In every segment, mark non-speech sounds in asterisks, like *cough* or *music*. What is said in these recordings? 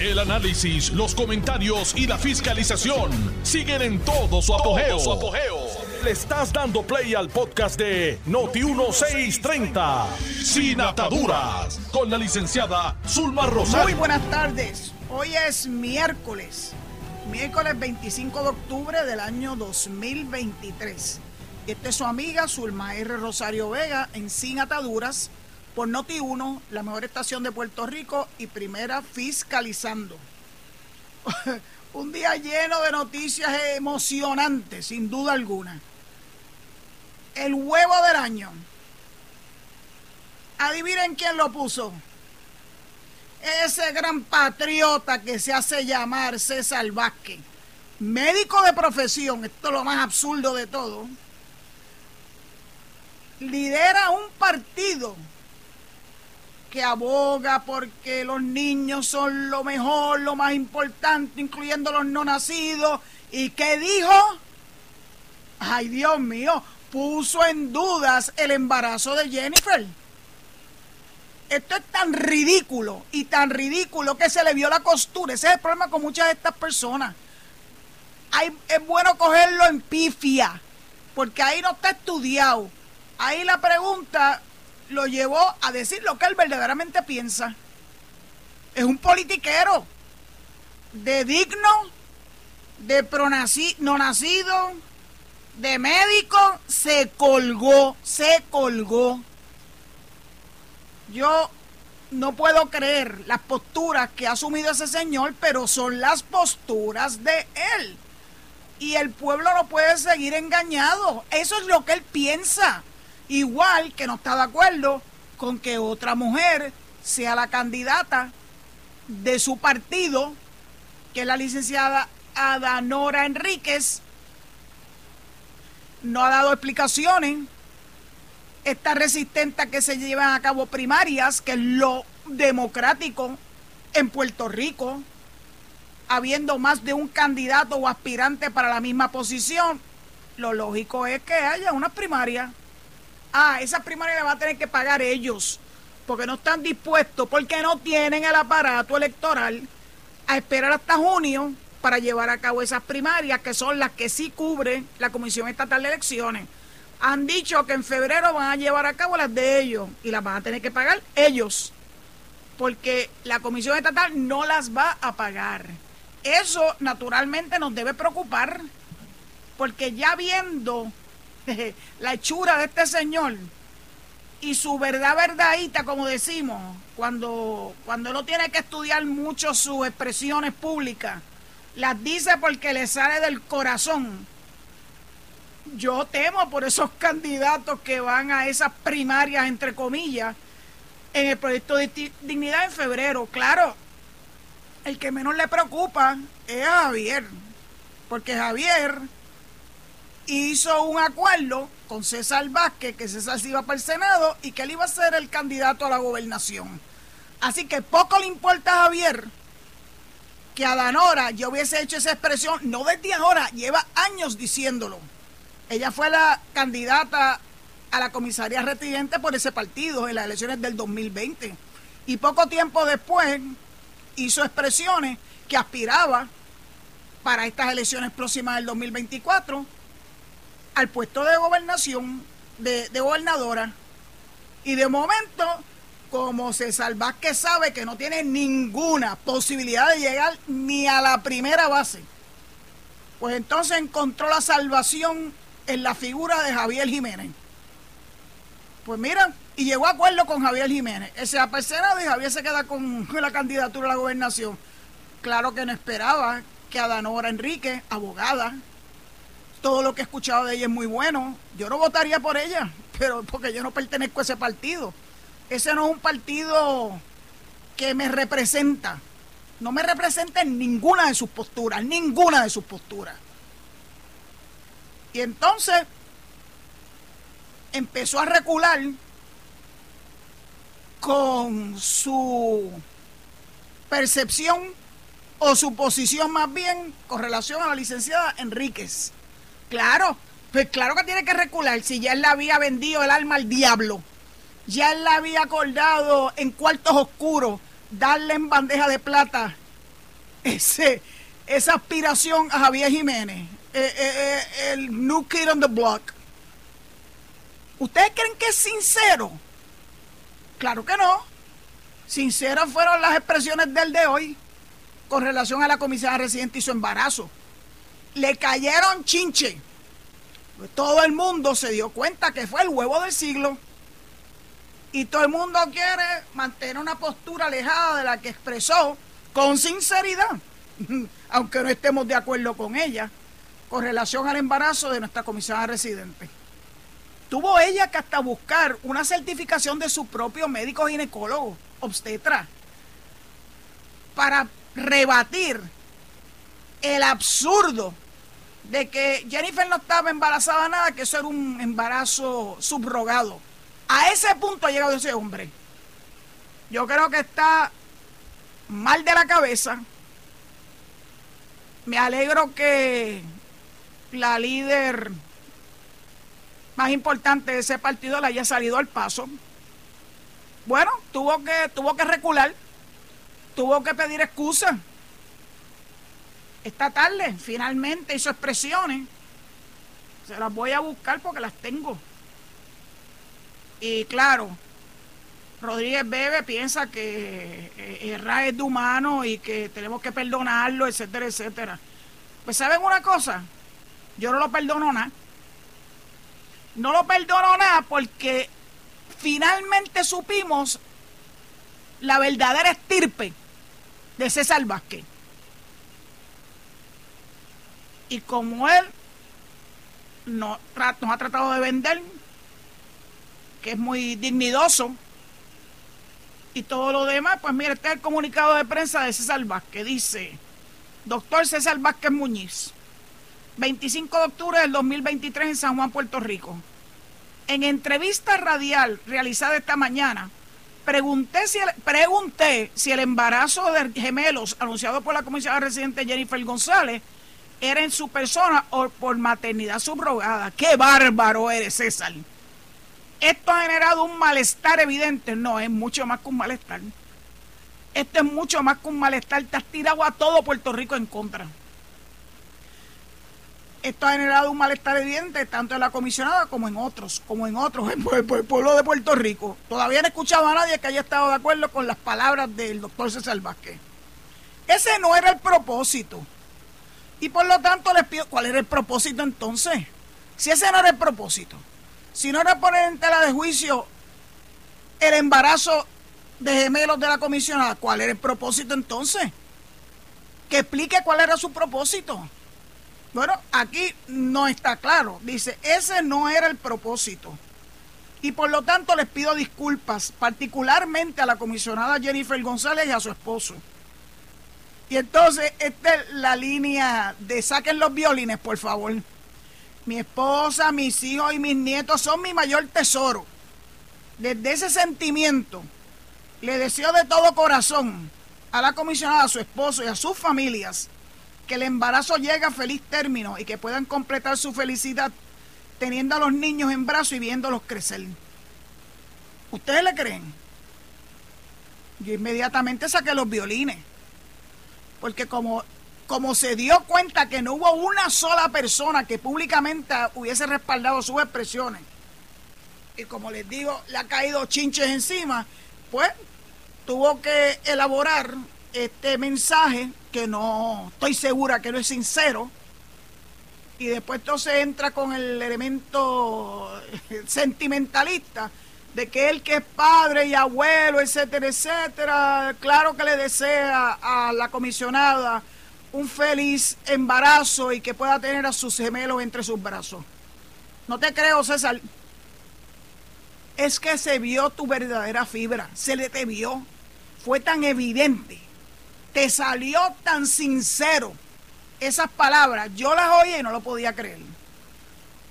El análisis, los comentarios y la fiscalización siguen en todo su apogeo. Le estás dando play al podcast de Noti1630, Sin Ataduras, con la licenciada Zulma Rosario. Muy buenas tardes. Hoy es miércoles, miércoles 25 de octubre del año 2023. Esta es su amiga Zulma R. Rosario Vega en Sin Ataduras por Noti1, la mejor estación de Puerto Rico y primera fiscalizando. *laughs* Un día lleno de noticias emocionantes, sin duda alguna. El huevo del año. Adivinen quién lo puso. Ese gran patriota que se hace llamar César Vázquez. Médico de profesión, esto es lo más absurdo de todo. Lidera un partido que aboga porque los niños son lo mejor, lo más importante, incluyendo los no nacidos. ¿Y qué dijo? Ay, Dios mío, puso en dudas el embarazo de Jennifer. Esto es tan ridículo y tan ridículo que se le vio la costura. Ese es el problema con muchas de estas personas. es bueno cogerlo en pifia, porque ahí no está estudiado. Ahí la pregunta lo llevó a decir lo que él verdaderamente piensa. Es un politiquero de digno, de pronaci no nacido, de médico, se colgó, se colgó. Yo no puedo creer las posturas que ha asumido ese señor, pero son las posturas de él. Y el pueblo no puede seguir engañado. Eso es lo que él piensa. Igual que no está de acuerdo con que otra mujer sea la candidata de su partido, que es la licenciada Adanora Enríquez. No ha dado explicaciones. Está resistente a que se lleven a cabo primarias, que es lo democrático en Puerto Rico, habiendo más de un candidato o aspirante para la misma posición. Lo lógico es que haya una primaria. Ah, esa primaria la van a tener que pagar ellos, porque no están dispuestos, porque no tienen el aparato electoral a esperar hasta junio para llevar a cabo esas primarias, que son las que sí cubre la Comisión Estatal de Elecciones. Han dicho que en febrero van a llevar a cabo las de ellos y las van a tener que pagar ellos, porque la Comisión Estatal no las va a pagar. Eso naturalmente nos debe preocupar, porque ya viendo *laughs* la hechura de este señor y su verdad verdadita, como decimos, cuando, cuando no tiene que estudiar mucho sus expresiones públicas, las dice porque le sale del corazón. Yo temo por esos candidatos que van a esas primarias, entre comillas, en el proyecto de dignidad en febrero. Claro, el que menos le preocupa es a Javier, porque Javier hizo un acuerdo con César Vázquez, que César se iba para el Senado y que él iba a ser el candidato a la gobernación. Así que poco le importa a Javier que a Danora yo hubiese hecho esa expresión, no desde ahora, lleva años diciéndolo. Ella fue la candidata a la comisaría residente por ese partido en las elecciones del 2020. Y poco tiempo después hizo expresiones que aspiraba para estas elecciones próximas del 2024 al puesto de gobernación, de, gobernadora. Y de momento, como César Vázquez sabe que no tiene ninguna posibilidad de llegar ni a la primera base, pues entonces encontró la salvación en la figura de Javier Jiménez. Pues mira, y llegó a acuerdo con Javier Jiménez. Ese va y Javier se queda con *laughs* la candidatura a la gobernación. Claro que no esperaba que Adanora Enrique, abogada, todo lo que he escuchado de ella es muy bueno. Yo no votaría por ella, pero porque yo no pertenezco a ese partido. Ese no es un partido que me representa. No me representa en ninguna de sus posturas, ninguna de sus posturas. Y entonces empezó a recular con su percepción o su posición más bien con relación a la licenciada Enríquez. Claro, pues claro que tiene que recular si ya él le había vendido el alma al diablo. Ya él le había acordado en cuartos oscuros darle en bandeja de plata ese, esa aspiración a Javier Jiménez, eh, eh, el new kid on the block. ¿Ustedes creen que es sincero? Claro que no. Sinceras fueron las expresiones del de hoy con relación a la comisaria residente y su embarazo. Le cayeron chinche. Todo el mundo se dio cuenta que fue el huevo del siglo. Y todo el mundo quiere mantener una postura alejada de la que expresó con sinceridad, *laughs* aunque no estemos de acuerdo con ella, con relación al embarazo de nuestra comisaria residente. Tuvo ella que hasta buscar una certificación de su propio médico ginecólogo, obstetra, para rebatir el absurdo de que Jennifer no estaba embarazada nada, que eso era un embarazo subrogado. A ese punto ha llegado ese hombre. Yo creo que está mal de la cabeza. Me alegro que la líder más importante de ese partido le haya salido al paso. Bueno, tuvo que, tuvo que recular, tuvo que pedir excusas. Esta tarde finalmente hizo expresiones. Se las voy a buscar porque las tengo. Y claro, Rodríguez Bebe piensa que eh, errar es de humano y que tenemos que perdonarlo, etcétera, etcétera. Pues saben una cosa, yo no lo perdono nada. No lo perdono nada porque finalmente supimos la verdadera estirpe de César Vázquez. Y como él nos, ha tratado de vender que es muy dignidoso. Y todo lo demás, pues mire, este es el comunicado de prensa de César Vázquez. Dice, doctor César Vázquez Muñiz, 25 de octubre del 2023 en San Juan, Puerto Rico. En entrevista radial realizada esta mañana, pregunté si el, pregunté si el embarazo de gemelos anunciado por la comisaria residente Jennifer González era en su persona o por maternidad subrogada. ¡Qué bárbaro eres, César! Esto ha generado un malestar evidente. No, es mucho más que un malestar. Esto es mucho más que un malestar. Te has tirado a todo Puerto Rico en contra. Esto ha generado un malestar evidente tanto en la comisionada como en otros, como en otros, en el pueblo de Puerto Rico. Todavía no he escuchado a nadie que haya estado de acuerdo con las palabras del doctor César Vázquez. Ese no era el propósito. Y por lo tanto les pido, ¿cuál era el propósito entonces? Si ese no era el propósito, si no era poner en tela de juicio el embarazo de gemelos de la comisionada, ¿cuál era el propósito entonces? Que explique cuál era su propósito. Bueno, aquí no está claro. Dice, ese no era el propósito. Y por lo tanto les pido disculpas, particularmente a la comisionada Jennifer González y a su esposo. Y entonces, esta es la línea de saquen los violines, por favor. Mi esposa, mis hijos y mis nietos son mi mayor tesoro. Desde ese sentimiento, le deseo de todo corazón a la comisionada, a su esposo y a sus familias que el embarazo llegue a feliz término y que puedan completar su felicidad teniendo a los niños en brazos y viéndolos crecer. ¿Ustedes le creen? Yo inmediatamente saqué los violines. Porque como como se dio cuenta que no hubo una sola persona que públicamente hubiese respaldado sus expresiones, y como les digo, le ha caído chinches encima, pues tuvo que elaborar este mensaje que no estoy segura que no es sincero. Y después entonces entra con el elemento sentimentalista de que él que es padre y abuelo, etcétera, etcétera, claro que le desea a la comisionada un feliz embarazo y que pueda tener a sus gemelos entre sus brazos. No te creo, César. Es que se vio tu verdadera fibra, se le te vio. Fue tan evidente, te salió tan sincero. Esas palabras, yo las oí y no lo podía creer.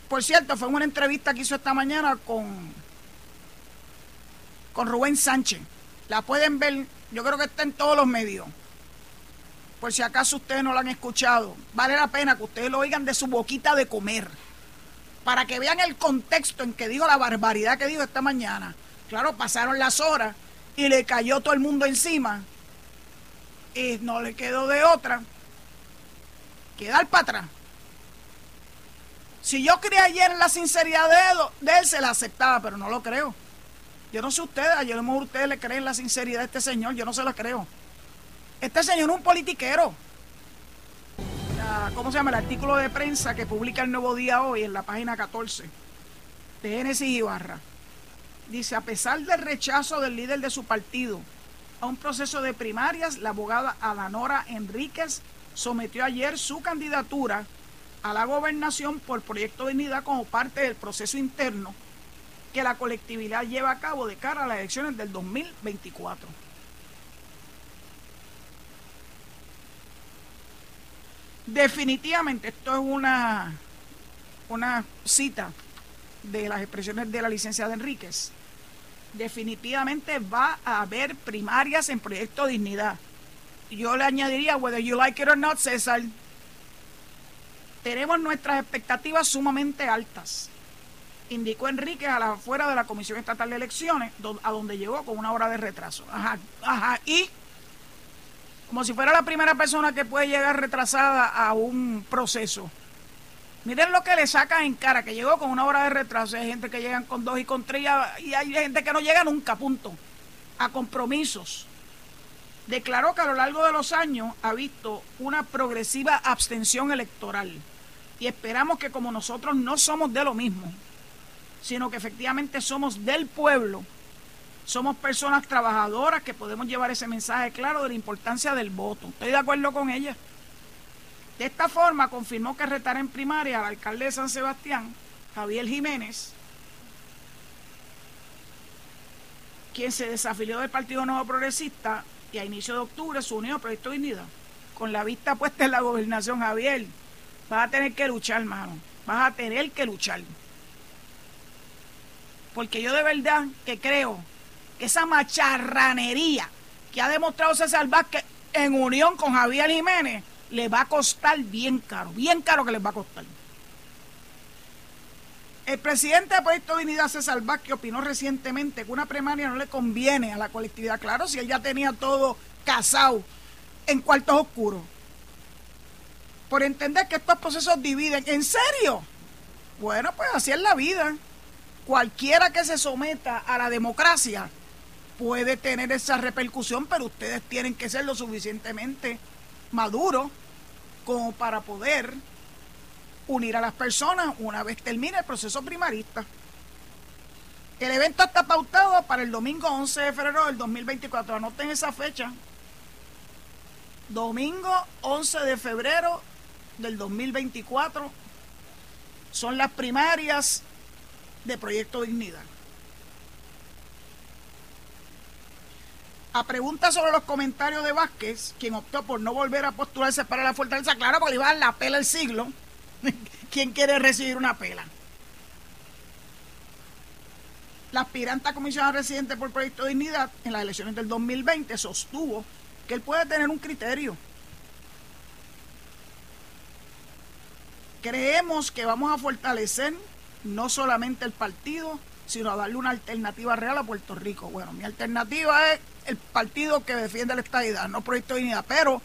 Por cierto, fue una entrevista que hizo esta mañana con, con Rubén Sánchez. La pueden ver, yo creo que está en todos los medios por si acaso ustedes no lo han escuchado, vale la pena que ustedes lo oigan de su boquita de comer, para que vean el contexto en que dijo la barbaridad que dijo esta mañana. Claro, pasaron las horas y le cayó todo el mundo encima. Y no le quedó de otra que dar para atrás. Si yo creía ayer en la sinceridad de él, se la aceptaba, pero no lo creo. Yo no sé ustedes, ayer a lo ustedes le creen la sinceridad de este señor, yo no se la creo. Este señor es un politiquero. ¿Cómo se llama? El artículo de prensa que publica el Nuevo Día hoy en la página 14 de Génesis Ibarra. Dice, a pesar del rechazo del líder de su partido a un proceso de primarias, la abogada Adanora Enríquez sometió ayer su candidatura a la gobernación por Proyecto Dignidad como parte del proceso interno que la colectividad lleva a cabo de cara a las elecciones del 2024. Definitivamente esto es una, una cita de las expresiones de la licenciada Enríquez. Definitivamente va a haber primarias en Proyecto Dignidad. Yo le añadiría, whether you like it or not, César, tenemos nuestras expectativas sumamente altas. Indicó Enríquez a la afuera de la Comisión Estatal de Elecciones, a donde llegó con una hora de retraso. Ajá, ajá, y como si fuera la primera persona que puede llegar retrasada a un proceso. Miren lo que le saca en cara, que llegó con una hora de retraso. Hay gente que llegan con dos y con tres y hay gente que no llega nunca, punto, a compromisos. Declaró que a lo largo de los años ha visto una progresiva abstención electoral y esperamos que como nosotros no somos de lo mismo, sino que efectivamente somos del pueblo, somos personas trabajadoras que podemos llevar ese mensaje claro de la importancia del voto. Estoy de acuerdo con ella. De esta forma confirmó que retará en primaria al alcalde de San Sebastián, Javier Jiménez, quien se desafilió del Partido Nuevo Progresista y a inicio de octubre se unió a Proyecto Dignidad. Con la vista puesta en la gobernación, Javier, vas a tener que luchar, hermano. Vas a tener que luchar. Porque yo de verdad que creo esa macharranería que ha demostrado César Vázquez en unión con Javier Jiménez le va a costar bien caro, bien caro que les va a costar. El presidente de Proyecto Dignidad, César Vázquez, opinó recientemente que una primaria no le conviene a la colectividad. Claro, si él ya tenía todo casado en cuartos oscuros. Por entender que estos procesos dividen. ¿En serio? Bueno, pues así es la vida. Cualquiera que se someta a la democracia puede tener esa repercusión, pero ustedes tienen que ser lo suficientemente maduros como para poder unir a las personas una vez termine el proceso primarista. El evento está pautado para el domingo 11 de febrero del 2024. Anoten esa fecha. Domingo 11 de febrero del 2024 son las primarias de Proyecto Dignidad. A pregunta sobre los comentarios de Vázquez, quien optó por no volver a postularse para la fortaleza, claro, porque iba a dar la pela el siglo. *laughs* ¿Quién quiere recibir una pela? La aspirante a comisionada residente por Proyecto de Dignidad en las elecciones del 2020 sostuvo que él puede tener un criterio. Creemos que vamos a fortalecer no solamente el partido, sino a darle una alternativa real a Puerto Rico. Bueno, mi alternativa es el partido que defiende la estadidad, no Proyecto de Dignidad, pero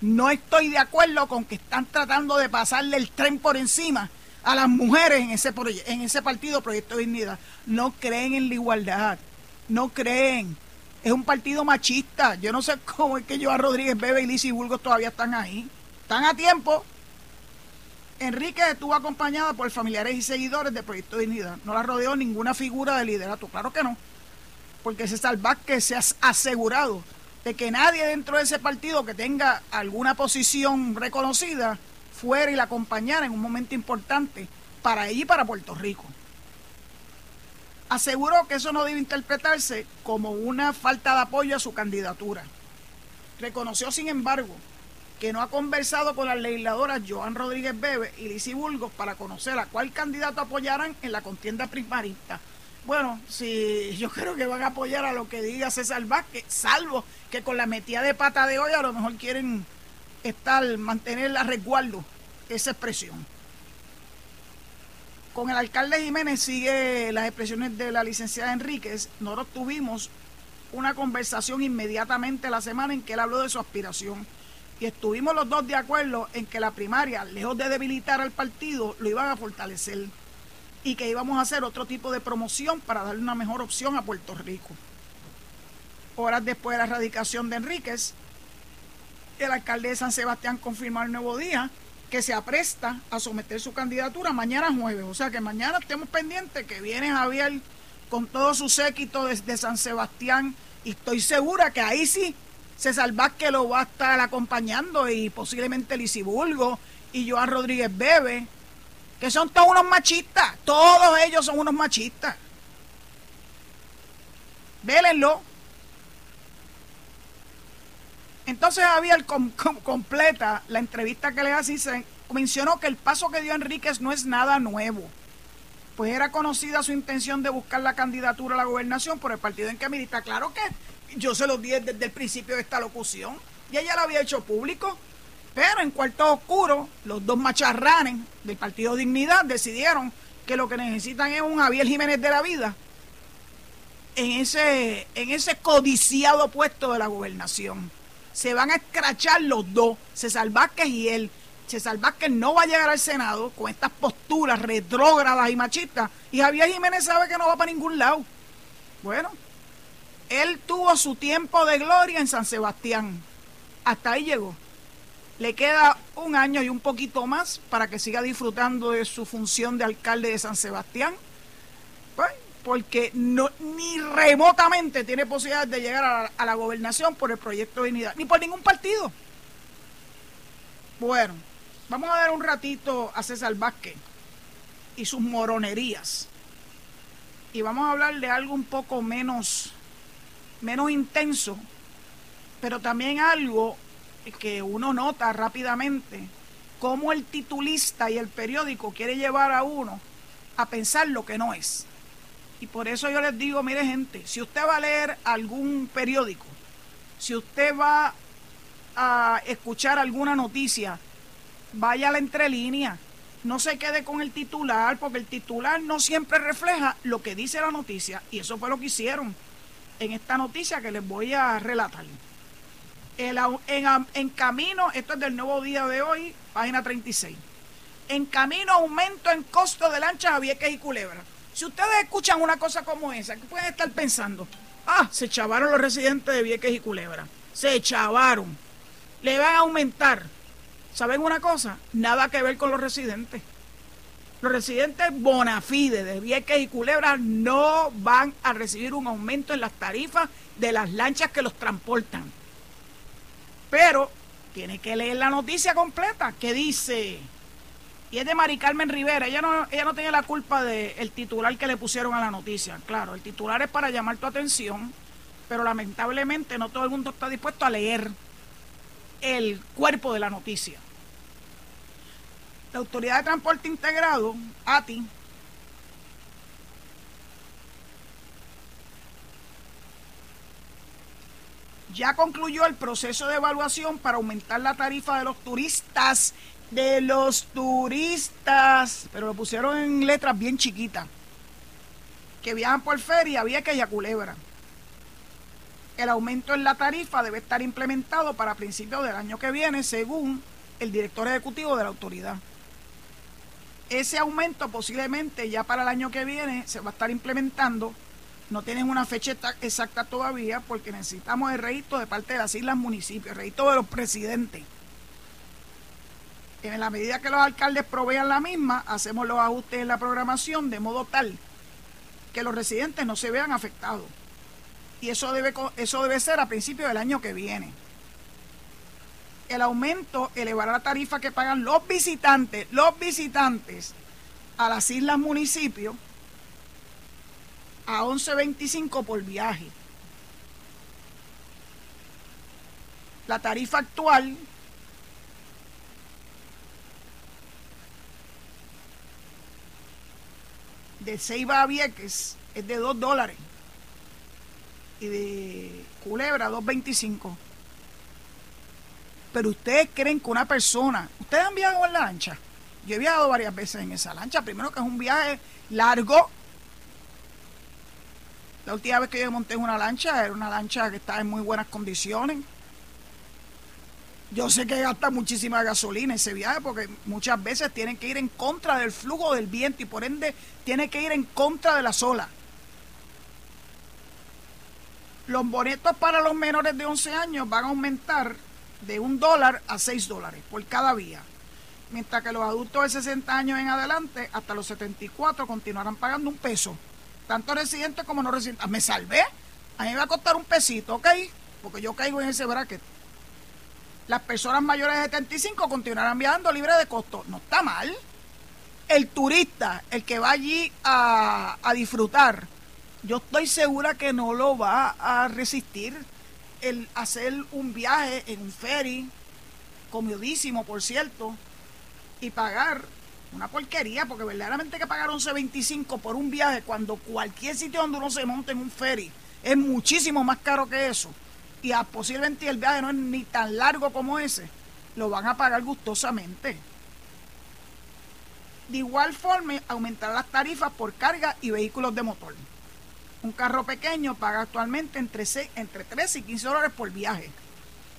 no estoy de acuerdo con que están tratando de pasarle el tren por encima a las mujeres en ese, en ese partido Proyecto de Dignidad. No creen en la igualdad, no creen. Es un partido machista. Yo no sé *laughs* cómo es que Joan Rodríguez Bebe y Lizy Burgos todavía están ahí. Están a tiempo. Enrique estuvo acompañada por familiares y seguidores de Proyecto Dignidad. No la rodeó ninguna figura de liderato, claro que no. Porque César Vázquez se ha asegurado de que nadie dentro de ese partido que tenga alguna posición reconocida fuera y la acompañara en un momento importante para ella y para Puerto Rico. Aseguró que eso no debe interpretarse como una falta de apoyo a su candidatura. Reconoció, sin embargo, que no ha conversado con las legisladoras Joan Rodríguez Bebe y Lizy Burgos para conocer a cuál candidato apoyarán en la contienda primarista. Bueno, si *laughs* yo creo que van a apoyar a lo que diga César Vázquez, salvo que con la metida de pata de hoy a lo mejor quieren estar, mantener a resguardo esa expresión. Con el alcalde Jiménez sigue las expresiones de la licenciada Enríquez. Nosotros tuvimos una conversación inmediatamente la semana en que él habló de su aspiración. Y estuvimos los dos de acuerdo en que la primaria, lejos de debilitar al partido, lo iban a fortalecer y que íbamos a hacer otro tipo de promoción para darle una mejor opción a Puerto Rico. Horas después de la erradicación de Enríquez, el alcalde de San Sebastián confirmó el nuevo día que se apresta a someter su candidatura mañana jueves. O sea que mañana estemos pendientes que viene Javier con todo su séquito desde San Sebastián y estoy segura que ahí sí César Vázquez lo va a estar acompañando y posiblemente Lisiburgo y Joan Rodríguez Bebe, que son todos unos machistas, todos ellos son unos machistas. Vélenlo. Entonces Javier completa la entrevista que le hace y se mencionó que el paso que dio Enríquez no es nada nuevo pues era conocida su intención de buscar la candidatura a la gobernación por el partido en que milita. Claro que yo se lo di desde el principio de esta locución y ella lo había hecho público. Pero en cuarto oscuro, los dos macharranes del Partido Dignidad decidieron que lo que necesitan es un Javier Jiménez de la vida en ese, en ese codiciado puesto de la gobernación. Se van a escrachar los dos, César Vázquez y él. César Vázquez no va a llegar al Senado con estas posturas retrógradas y machistas. Y Javier Jiménez sabe que no va para ningún lado. Bueno, él tuvo su tiempo de gloria en San Sebastián. Hasta ahí llegó. Le queda un año y un poquito más para que siga disfrutando de su función de alcalde de San Sebastián. Pues, porque no, ni remotamente tiene posibilidad de llegar a, a la gobernación por el proyecto de unidad, ni por ningún partido. Bueno, Vamos a dar un ratito a César Vázquez y sus moronerías. Y vamos a hablar de algo un poco menos, menos intenso, pero también algo que uno nota rápidamente, cómo el titulista y el periódico quiere llevar a uno a pensar lo que no es. Y por eso yo les digo, mire gente, si usted va a leer algún periódico, si usted va a escuchar alguna noticia, vaya a la entrelínea. No se quede con el titular, porque el titular no siempre refleja lo que dice la noticia. Y eso fue lo que hicieron en esta noticia que les voy a relatar. en, camino, esto es del nuevo día de hoy, página 36. En camino aumento en costo de lanchas a Vieques y Culebra. Si ustedes escuchan una cosa como esa, ¿qué pueden estar pensando? Ah, se chavaron los residentes de Vieques y Culebra. Se chavaron. Le van a aumentar ¿Saben una cosa? Nada que ver con los residentes. Los residentes Bonafide de Vieques y Culebra no van a recibir un aumento en las tarifas de las lanchas que los transportan. Pero tiene que leer la noticia completa que dice, y es de Mari Carmen Rivera, ella no, ella no tiene la culpa del titular que le pusieron a la noticia. Claro, el titular es para llamar tu atención, pero lamentablemente no todo el mundo está dispuesto a leer el cuerpo de la noticia. La Autoridad de Transporte Integrado, ATI, ya concluyó el proceso de evaluación para aumentar la tarifa de los turistas, de los turistas, pero lo pusieron en letras bien chiquitas, que viajan por feria, había que Culebra el aumento en la tarifa debe estar implementado para principios del año que viene, según el director ejecutivo de la autoridad. Ese aumento posiblemente ya para el año que viene se va a estar implementando. No tienen una fecha exacta todavía porque necesitamos el registro de parte de las islas municipios, el registro de los presidentes. En la medida que los alcaldes provean la misma, hacemos los ajustes en la programación de modo tal que los residentes no se vean afectados y eso debe, eso debe ser a principios del año que viene. El aumento elevará la tarifa que pagan los visitantes, los visitantes a las islas municipios a 11.25 por viaje. La tarifa actual de Ceiba a Vieques es de 2 dólares y de Culebra 2.25. Pero ustedes creen que una persona, ustedes han viajado en la lancha. Yo he viajado varias veces en esa lancha. Primero que es un viaje largo. La última vez que yo monté una lancha era una lancha que estaba en muy buenas condiciones. Yo sé que gasta muchísima gasolina ese viaje porque muchas veces tienen que ir en contra del flujo del viento y por ende tiene que ir en contra de la sola. Los boletos para los menores de 11 años van a aumentar de un dólar a 6 dólares por cada vía. Mientras que los adultos de 60 años en adelante, hasta los 74, continuarán pagando un peso. Tanto residentes como no residentes. Me salvé. A mí me va a costar un pesito, ¿ok? Porque yo caigo en ese bracket. Las personas mayores de 75 continuarán viajando libre de costo. No está mal. El turista, el que va allí a, a disfrutar, yo estoy segura que no lo va a resistir el hacer un viaje en un ferry, comodísimo por cierto, y pagar una porquería, porque verdaderamente que pagar 11.25 por un viaje cuando cualquier sitio donde uno se monte en un ferry es muchísimo más caro que eso. Y a, posiblemente el viaje no es ni tan largo como ese, lo van a pagar gustosamente. De igual forma, aumentar las tarifas por carga y vehículos de motor. Un carro pequeño paga actualmente entre, entre 13 y 15 dólares por viaje.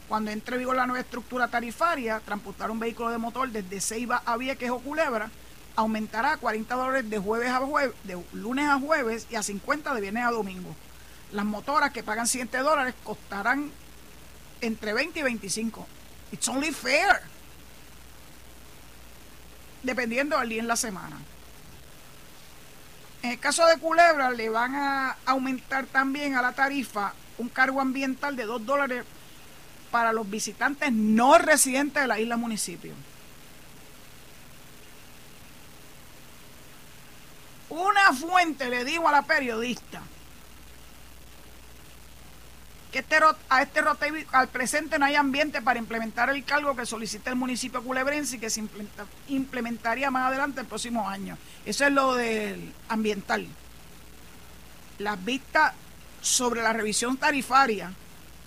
Cuando entre vigor la nueva estructura tarifaria, transportar un vehículo de motor desde Ceiba a Vieques o Culebra aumentará a 40 dólares de, jueves a jueves, de lunes a jueves y a 50 de viernes a domingo. Las motoras que pagan 7 dólares costarán entre 20 y 25. It's only fair. Dependiendo del día en la semana. En el caso de Culebra, le van a aumentar también a la tarifa un cargo ambiental de 2 dólares para los visitantes no residentes de la isla municipio. Una fuente le dijo a la periodista que este, a este rote al presente no hay ambiente para implementar el cargo que solicita el municipio culebrense y que se implementaría más adelante el próximo año. Eso es lo del ambiental. Las vistas sobre la revisión tarifaria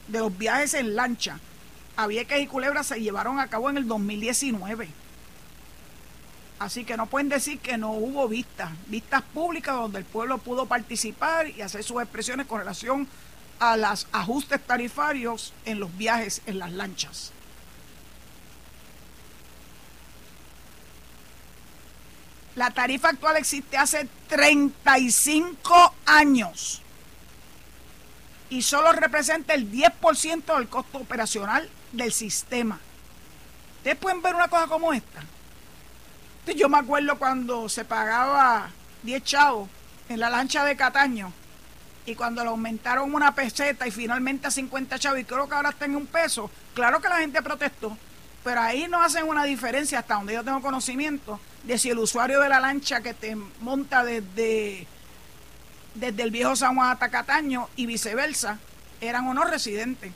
de los viajes en lancha a Vieques y Culebra se llevaron a cabo en el 2019. Así que no pueden decir que no hubo vistas, vistas públicas donde el pueblo pudo participar y hacer sus expresiones con relación a los ajustes tarifarios en los viajes en las lanchas. La tarifa actual existe hace 35 años y solo representa el 10% del costo operacional del sistema. Ustedes pueden ver una cosa como esta. Yo me acuerdo cuando se pagaba 10 chavos en la lancha de Cataño y cuando lo aumentaron una peseta y finalmente a 50 chavos y creo que ahora está en un peso, claro que la gente protestó, pero ahí no hacen una diferencia hasta donde yo tengo conocimiento de si el usuario de la lancha que te monta desde, desde el viejo San Juan hasta Cataño y viceversa eran o no residentes.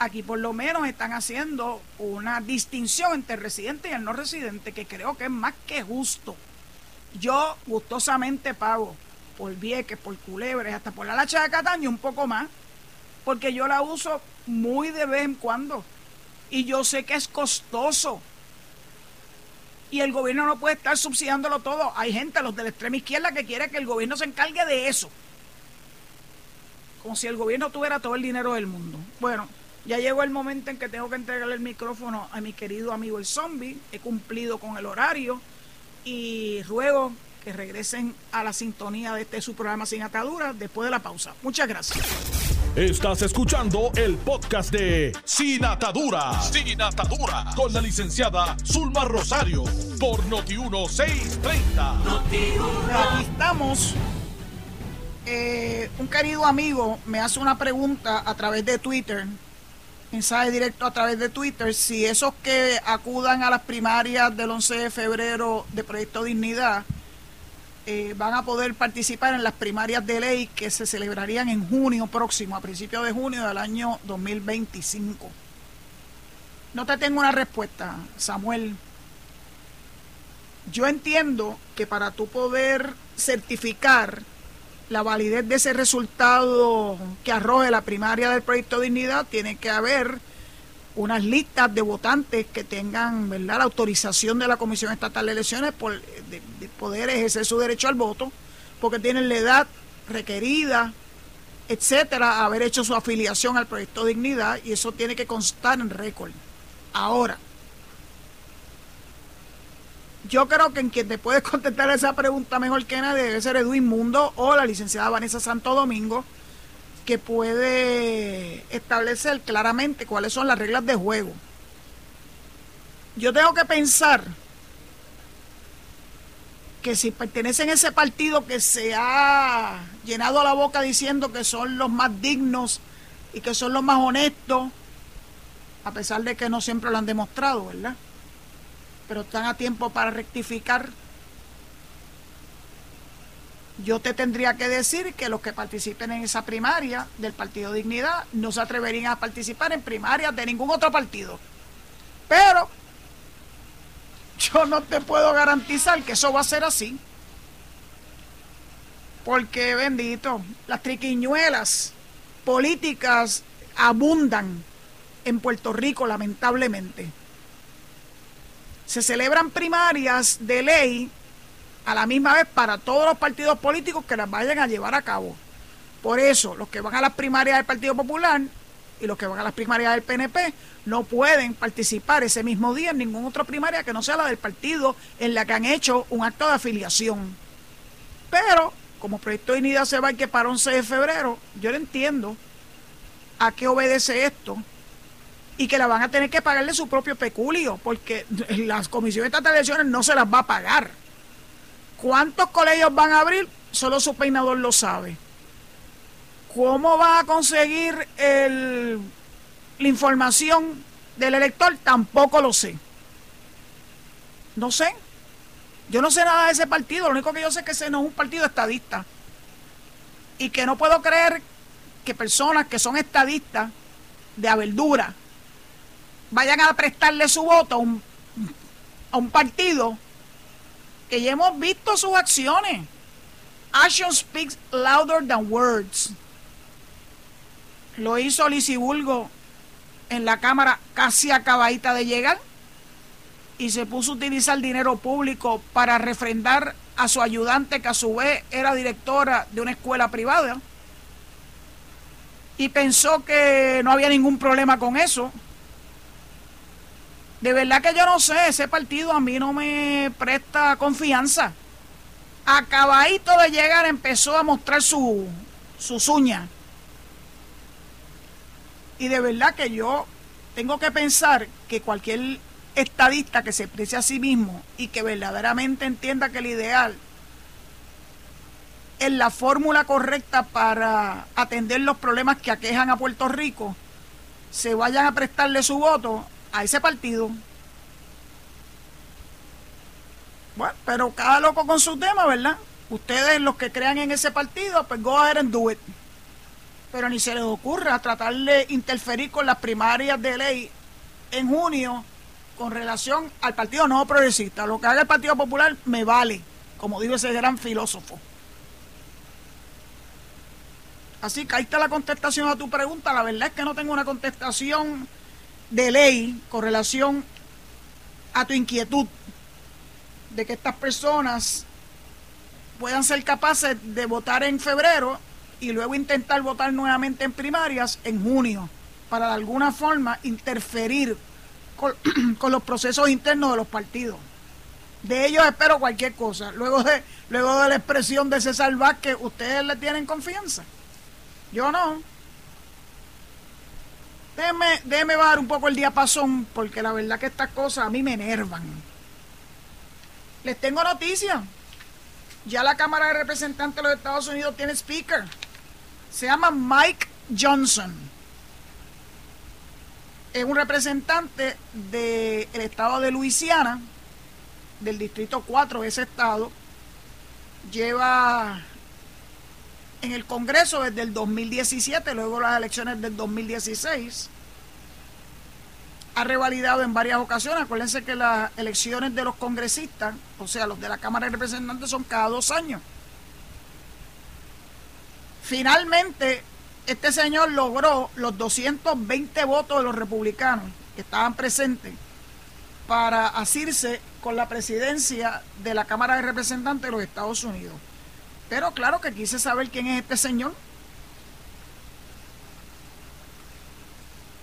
Aquí por lo menos están haciendo una distinción entre el residente y el no residente que creo que es más que justo. Yo gustosamente pago por Vieques, por Culebres, hasta por la Lacha de Cataño un poco más, porque yo la uso muy de vez en cuando. Y yo sé que es costoso. Y el gobierno no puede estar subsidiándolo todo. Hay gente, los de la extrema izquierda, que quiere que el gobierno se encargue de eso. Como si el gobierno tuviera todo el dinero del mundo. Bueno, ya llegó el momento en que tengo que entregarle el micrófono a mi querido amigo el zombie. He cumplido con el horario y ruego que regresen a la sintonía de este su programa Sin Ataduras después de la pausa. Muchas gracias. Estás escuchando el podcast de Sin Ataduras. Sin Ataduras. Con la licenciada Zulma Rosario. Por Noti1630. Aquí estamos. Eh, un querido amigo me hace una pregunta a través de Twitter. Mensaje directo a través de Twitter. Si esos que acudan a las primarias del 11 de febrero de Proyecto Dignidad eh, van a poder participar en las primarias de ley que se celebrarían en junio próximo, a principios de junio del año 2025. No te tengo una respuesta, Samuel. Yo entiendo que para tú poder certificar la validez de ese resultado que arroje la primaria del proyecto Dignidad, tiene que haber unas listas de votantes que tengan ¿verdad? la autorización de la Comisión Estatal de Elecciones por, de, poder ejercer su derecho al voto, porque tienen la edad requerida, etcétera, haber hecho su afiliación al proyecto Dignidad y eso tiene que constar en récord. Ahora, yo creo que en quien te puede *laughs* contestar esa pregunta mejor que nadie debe ser Edwin Mundo o la licenciada Vanessa Santo Domingo, que puede establecer claramente cuáles son las reglas de juego. Yo tengo que pensar que si pertenecen a ese partido que se ha llenado la boca diciendo que son los más dignos y que son los más honestos, a pesar de que no siempre lo han demostrado, ¿verdad? pero están a tiempo para rectificar. Yo te tendría que decir que los que participen en esa primaria del Partido Dignidad no se atreverían a participar en primarias de ningún otro partido. Pero yo no te puedo garantizar que eso va a ser así. Porque, bendito, las triquiñuelas políticas abundan en Puerto Rico, lamentablemente se celebran primarias de ley a la misma vez para todos los partidos políticos que las vayan a llevar a cabo. Por eso, los que van a las primarias del Partido Popular y los que van a las primarias del PNP no pueden participar ese mismo día en ninguna otra primaria que no sea la del partido en la que han hecho un acto de afiliación. Pero, como Proyecto de Unidad se va y que para 11 de febrero, yo no entiendo a qué obedece esto y que la van a tener que pagarle su propio peculio, porque *laughs* las comisiones de elecciones no se las va a pagar. ¿Cuántos colegios van a abrir? Solo su peinador lo sabe. ¿Cómo va a conseguir el, la información del elector? Tampoco lo sé. No sé. Yo no sé nada de ese partido. Lo único que yo sé es que ese no es un partido estadista. Y que no puedo creer que personas que son estadistas de aberdura vayan a prestarle su voto a un, a un partido que ya hemos visto sus acciones. Action speaks louder than words. Lo hizo Bulgo en la Cámara casi acabadita de llegar y se puso a utilizar dinero público para refrendar a su ayudante que a su vez era directora de una escuela privada y pensó que no había ningún problema con eso de verdad que yo no sé, ese partido a mí no me presta confianza. Acabadito de llegar empezó a mostrar su, sus uñas. Y de verdad que yo tengo que pensar que cualquier estadista que se exprese a sí mismo y que verdaderamente entienda que el ideal es la fórmula correcta para atender los problemas que aquejan a Puerto Rico, se vayan a prestarle su voto a ese partido. Bueno, pero cada loco con su tema, ¿verdad? Ustedes, los que crean en ese partido, pues go ahead and do it. Pero ni se les ocurra tratar de interferir con las primarias de ley en junio con relación al Partido No Progresista. Lo que haga el Partido Popular me vale, como dijo ese gran filósofo. Así que ahí está la contestación a tu pregunta. La verdad es que no tengo una contestación de ley con relación a tu inquietud de que estas personas puedan ser capaces de votar en febrero y luego intentar votar nuevamente en primarias en junio para de alguna forma interferir con, *clears throat* los procesos internos de los partidos. De ellos espero cualquier cosa. Luego de, luego de la expresión de César Vázquez, ¿ustedes le tienen confianza? Yo no. Déjeme, déjeme bajar un poco el diapasón, porque la verdad que estas cosas a mí me enervan. Les tengo noticias. Ya la Cámara de Representantes de los Estados Unidos tiene speaker. Se llama Mike Johnson. Es un representante del estado de Luisiana, del distrito 4 de ese estado. Lleva en el Congreso desde el 2017, luego las elecciones del 2016. Ha revalidado en varias ocasiones. Acuérdense que las elecciones de los congresistas, o sea, los de la Cámara de Representantes, son cada dos años. Finalmente, este señor logró los 220 votos de los republicanos que estaban presentes para asirse con la presidencia de la Cámara de Representantes de los Estados Unidos. Pero claro que quise saber quién es este señor.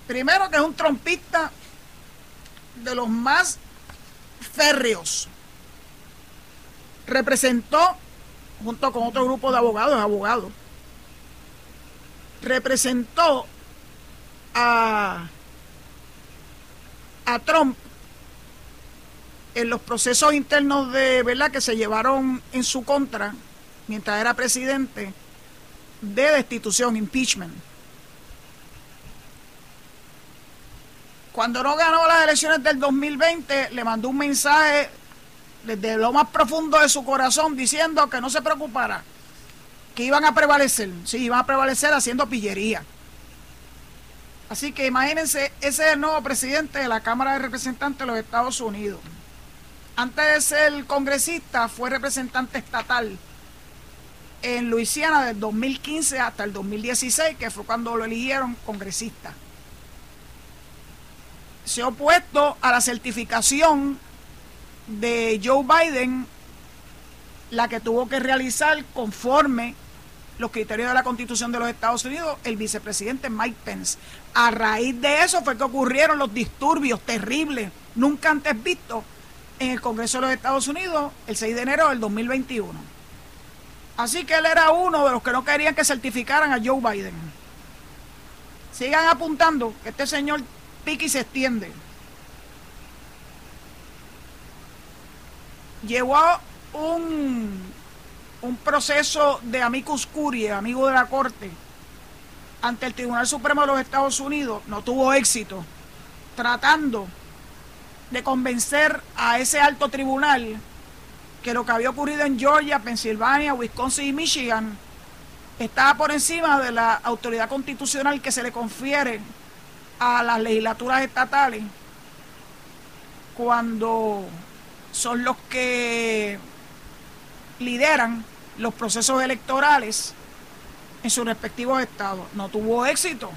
Primero que es un trompista de los más férreos. Representó, junto con otro grupo de abogados, abogados, representó a, a Trump en los procesos internos de verdad que se llevaron en su contra mientras era presidente de destitución, impeachment. Cuando no ganó las elecciones del 2020, le mandó un mensaje desde lo más profundo de su corazón diciendo que no se preocupara, que iban a prevalecer, sí, iban a prevalecer haciendo pillería. Así que imagínense, ese es el nuevo presidente de la Cámara de Representantes de los Estados Unidos. Antes de ser congresista, fue representante estatal en Luisiana del 2015 hasta el 2016, que fue cuando lo eligieron congresista. Se ha opuesto a la certificación de Joe Biden, la que tuvo que realizar conforme los criterios de la Constitución de los Estados Unidos el vicepresidente Mike Pence. A raíz de eso fue que ocurrieron los disturbios terribles, nunca antes vistos, en el Congreso de los Estados Unidos el 6 de enero del 2021. Así que él era uno de los que no querían que certificaran a Joe Biden. Sigan apuntando que este señor y se extiende. Llevó un, un proceso de amicus curiae, amigo de la corte, ante el Tribunal Supremo de los Estados Unidos. No tuvo éxito tratando de convencer a ese alto tribunal que lo que había ocurrido en Georgia, Pensilvania, Wisconsin y Michigan estaba por encima de la autoridad constitucional que se le confiere a las legislaturas estatales cuando son los que lideran los procesos electorales en sus respectivos estados. No tuvo éxito.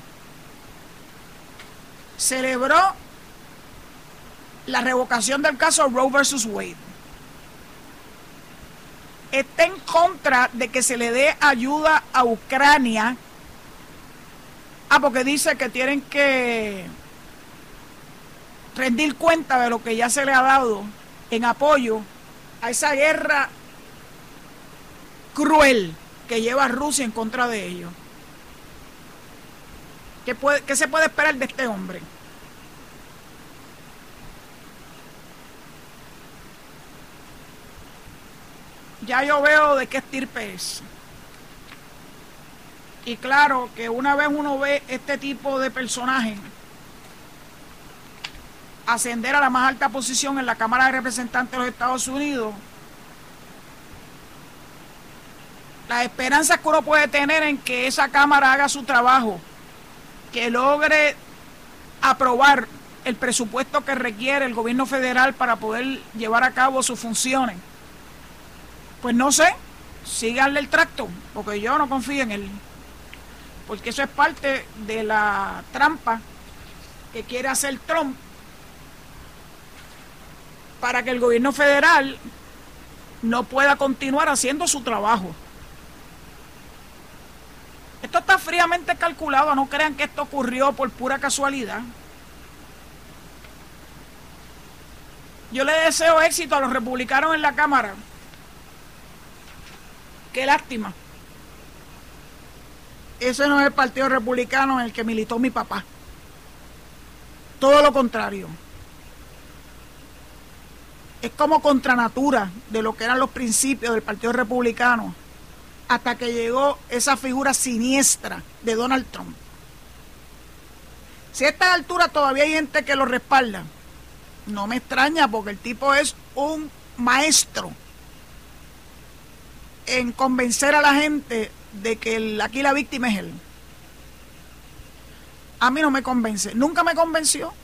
Celebró la revocación del caso Roe versus Wade. Está en contra de que se le dé ayuda a Ucrania. Ah, porque dice que tienen que rendir cuenta de lo que ya se le ha dado en apoyo a esa guerra cruel que lleva Rusia en contra de ellos. ¿Qué, puede, ¿Qué se puede esperar de este hombre? Ya yo veo de qué estirpe es. Y claro que una vez uno ve este tipo de personaje ascender a la más alta posición en la Cámara de Representantes de los Estados Unidos, las esperanzas que uno puede tener en que esa Cámara haga su trabajo, que logre aprobar el presupuesto que requiere el gobierno federal para poder llevar a cabo sus funciones pues no sé, síganle el tracto, porque yo no confío en él. Porque eso es parte de la trampa que quiere hacer Trump para que el gobierno federal no pueda continuar haciendo su trabajo. Esto está fríamente calculado, no crean que esto ocurrió por pura casualidad. Yo le deseo éxito a los republicanos en la Cámara Qué lástima. Ese no es el Partido Republicano en el que militó mi papá. Todo lo contrario. Es como contra natura de lo que eran los principios del Partido Republicano hasta que llegó esa figura siniestra de Donald Trump. Si a esta altura todavía hay gente que lo respalda, no me extraña porque el tipo es un maestro en convencer a la gente de que aquí la víctima es él. A mí no me convence, nunca me convenció.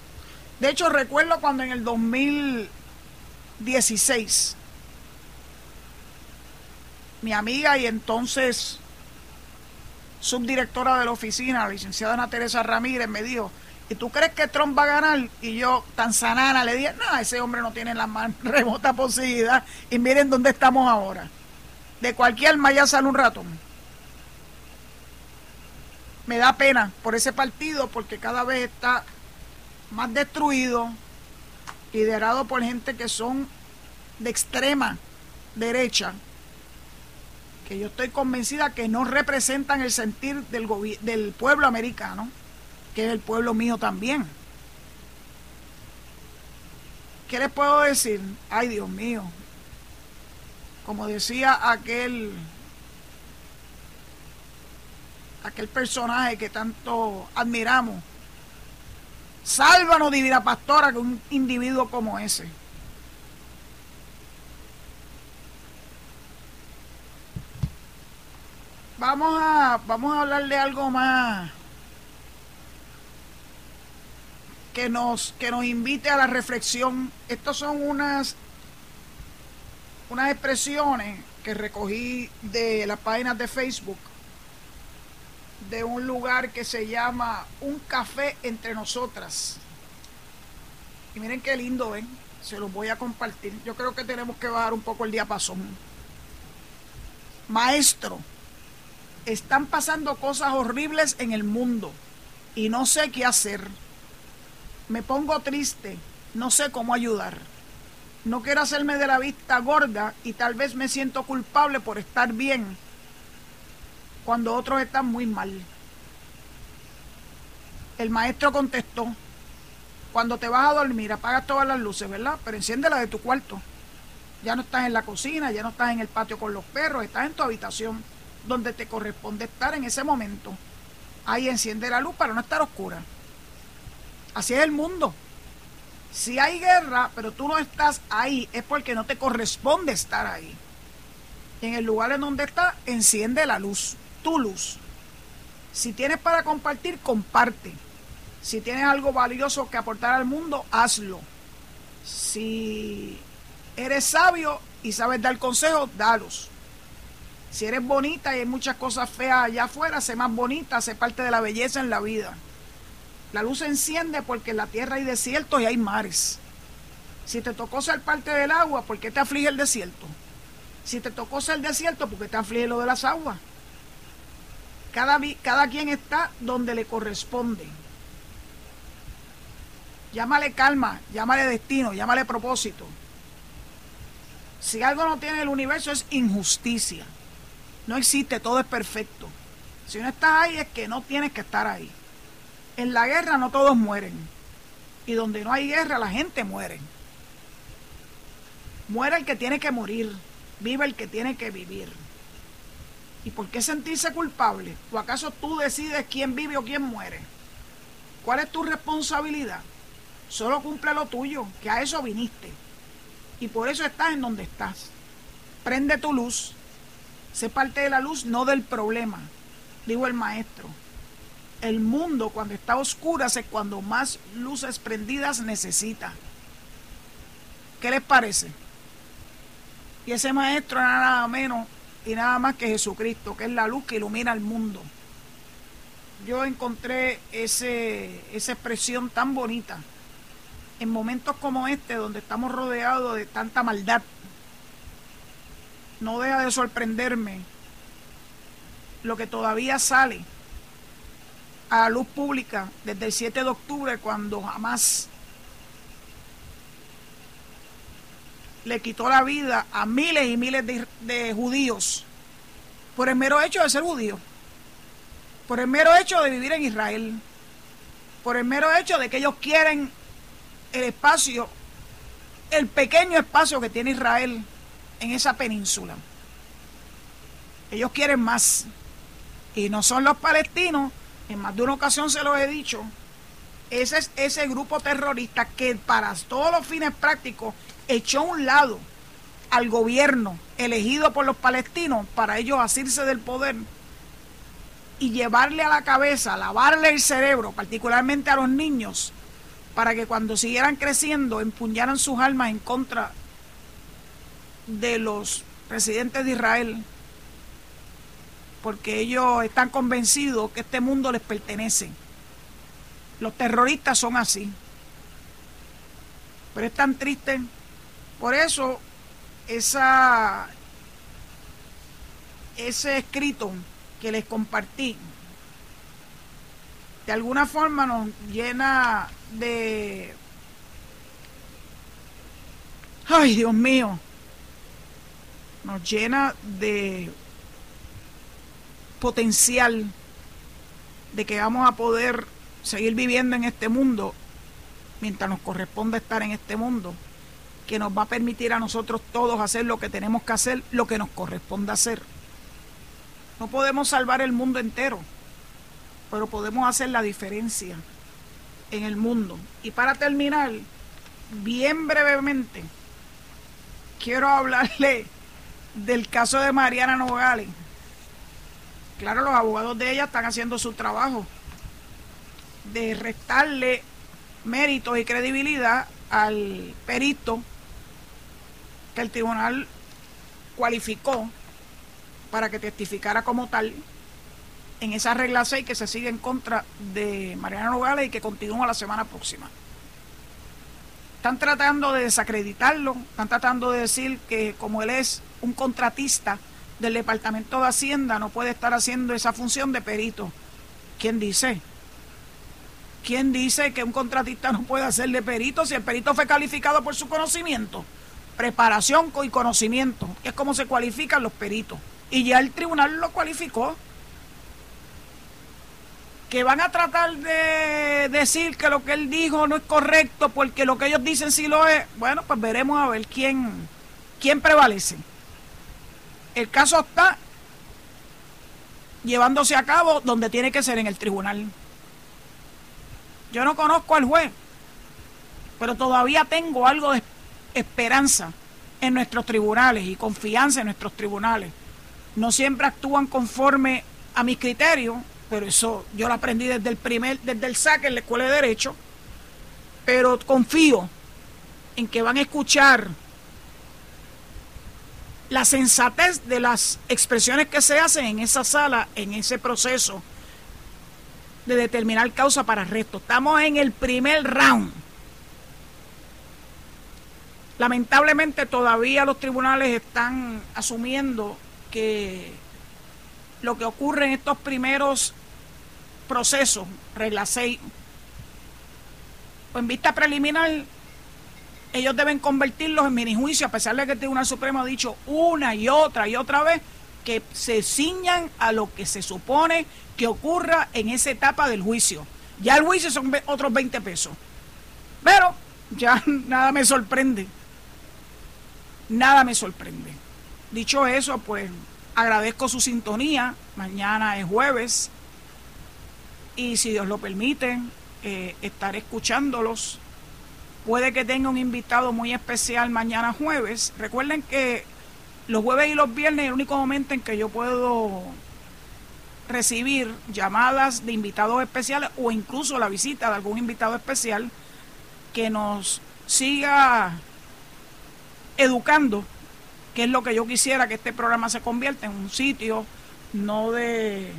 De hecho, recuerdo cuando en el 2016 mi amiga y entonces subdirectora de la oficina, la licenciada Ana Teresa Ramírez, me dijo, ¿y tú crees que Trump va a ganar? Y yo, tan sanana, le dije, no, ese hombre no tiene la más *laughs* remota posibilidad y miren dónde estamos ahora. De cualquier malla sale un ratón. Me da pena por ese partido porque cada vez está más destruido, liderado por gente que son de extrema derecha, que yo estoy convencida que no representan el sentir del, del pueblo americano, que es el pueblo mío también. ¿Qué les puedo decir? Ay, Dios mío. Como decía aquel aquel personaje que tanto admiramos. Sálvanos, divina pastora, que un individuo como ese. Vamos a, vamos a hablar de algo más que nos, que nos invite a la reflexión. Estas son unas, unas expresiones que recogí de las páginas de Facebook de un lugar que se llama Un Café Entre Nosotras. Y miren qué lindo, ¿ven? Se los voy a compartir. Yo creo que tenemos que bajar un poco el diapasón. Maestro, están pasando cosas horribles en el mundo y no sé qué hacer. Me pongo triste, no sé cómo ayudar. No quiero hacerme de la vista gorda y tal vez me siento culpable por estar bien cuando otros están muy mal. El maestro contestó, cuando te vas a dormir apagas todas las luces, ¿verdad? Pero enciende la de tu cuarto. Ya no estás en la cocina, ya no estás en el patio con los perros, estás en tu habitación donde te corresponde estar en ese momento. Ahí enciende la luz para no estar oscura. Así es el mundo. Si hay guerra, pero tú no estás ahí, es porque no te corresponde estar ahí. en el lugar en donde estás, enciende la luz, tu luz. Si tienes para compartir, comparte. Si tienes algo valioso que aportar al mundo, hazlo. Si eres sabio y sabes dar consejos, dalos. Si eres bonita y hay muchas cosas feas allá afuera, sé más bonita, sé parte de la belleza en la vida. La luz se enciende porque en la tierra hay desiertos y hay mares. Si te tocó ser parte del agua, ¿por qué te aflige el desierto? Si te tocó ser desierto, ¿por qué te aflige lo de las aguas? Cada, cada quien está donde le corresponde. Llámale calma, llámale destino, llámale propósito. Si algo no tiene el universo es injusticia. No existe, todo es perfecto. Si no estás ahí es que no tienes que estar ahí. En la guerra no todos mueren. Y donde no hay guerra la gente muere. Muere el que tiene que morir. Vive el que tiene que vivir. ¿Y por qué sentirse culpable? ¿O acaso tú decides quién vive o quién muere? ¿Cuál es tu responsabilidad? Solo cumple lo tuyo, que a eso viniste. Y por eso estás en donde estás. Prende tu luz, Sé parte de la luz, no del problema, dijo el maestro. El mundo cuando está oscuro es cuando más luces prendidas necesita. ¿Qué les parece? Y ese maestro era nada menos y nada más que Jesucristo, que es la luz que ilumina el mundo. Yo encontré ese, esa expresión tan bonita en momentos como este, donde estamos rodeados de tanta maldad, no deja de sorprenderme lo que todavía sale a la luz pública desde el 7 de octubre cuando jamás le quitó la vida a miles y miles de, de, judíos por el mero hecho de ser judío, por el mero hecho de vivir en Israel, por el mero hecho de que ellos quieren el espacio, el pequeño espacio que tiene Israel en esa península. Ellos quieren más. Y no son los palestinos, en más de una ocasión se lo he dicho, ese es ese grupo terrorista que para todos los fines prácticos echó a un lado al gobierno elegido por los palestinos para ellos asirse del poder y llevarle a la cabeza, lavarle el cerebro, particularmente a los niños, para que cuando siguieran creciendo empuñaran sus almas en contra de los presidentes de Israel, porque ellos están convencidos que este mundo les pertenece. Los terroristas son así. Pero es tan triste. Por eso esa ese escrito que les compartí de alguna forma nos llena de... Ay, Dios mío, nos llena de potencial de que vamos a poder seguir viviendo en este mundo mientras nos corresponde estar en este mundo, que nos va a permitir a nosotros todos hacer lo que tenemos que hacer, lo que nos corresponde hacer. No podemos salvar el mundo entero, pero podemos hacer la diferencia en el mundo. Y para terminar, bien brevemente, quiero hablarle del caso de Mariana Nogales. Claro, los abogados de ella están haciendo su trabajo de restarle méritos y credibilidad al perito que el tribunal cualificó para que testificara como tal en esa regla 6 que se sigue en contra de Mariana Nogales y que continúa la semana próxima. Están tratando de desacreditarlo, están tratando de decir que como él es un contratista del Departamento de Hacienda, no puede estar haciendo esa función de perito. ¿Quién dice? ¿Quién dice que un contratista no puede hacer de perito si el perito fue calificado por su conocimiento? Preparación y conocimiento, es como se cualifican los peritos. Y ya el tribunal lo cualificó. Que van a tratar de decir que lo que él dijo no es correcto porque lo que ellos dicen sí lo es. Bueno, pues veremos a ver quién, quién prevalece. El caso está llevándose a cabo donde tiene que ser en el tribunal. Yo no conozco al juez, pero todavía tengo algo de esperanza en nuestros tribunales y confianza en nuestros tribunales. No siempre actúan conforme a mis criterios, pero eso yo lo aprendí desde el primer, desde el saque en la escuela de derecho. Pero confío en que van a escuchar la sensatez de las expresiones que se hacen en esa sala, en ese proceso de determinar causa para arresto. Estamos en el primer round. Lamentablemente todavía los tribunales están asumiendo que lo que ocurre en estos primeros procesos, regla 6, pues en vista preliminar, ellos deben convertirlos en mini juicio, a pesar de que el Tribunal Supremo ha dicho una y otra y otra vez que se ciñan a lo que se supone que ocurra en esa etapa del juicio. Ya el juicio son otros 20 pesos. Pero ya *laughs* nada me sorprende. Nada me sorprende. Dicho eso, pues agradezco su sintonía. Mañana es jueves. Y si Dios lo permite, eh, estaré escuchándolos. Puede que tenga un invitado muy especial mañana jueves. Recuerden que los jueves y los viernes es el único momento en que yo puedo recibir llamadas de invitados especiales o incluso la visita de algún invitado especial que nos siga educando, que es lo que yo quisiera que este programa se convierta en un sitio no de,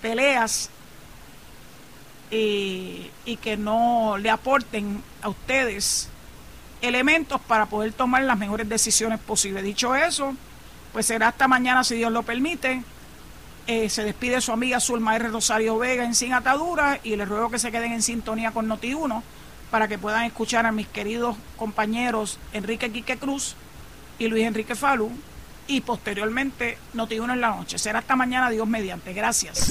peleas y, que no le aporten a ustedes elementos para poder tomar las mejores decisiones posibles. Dicho eso, pues será hasta mañana si Dios lo permite. Eh, se despide su amiga Zulma R. Rosario Vega en Sin Atadura y les ruego que se queden en sintonía con Noti1 para que puedan escuchar a mis queridos compañeros Enrique Quique Cruz y Luis Enrique Falú y posteriormente Noti1 en la noche. Será hasta mañana, Dios mediante. Gracias.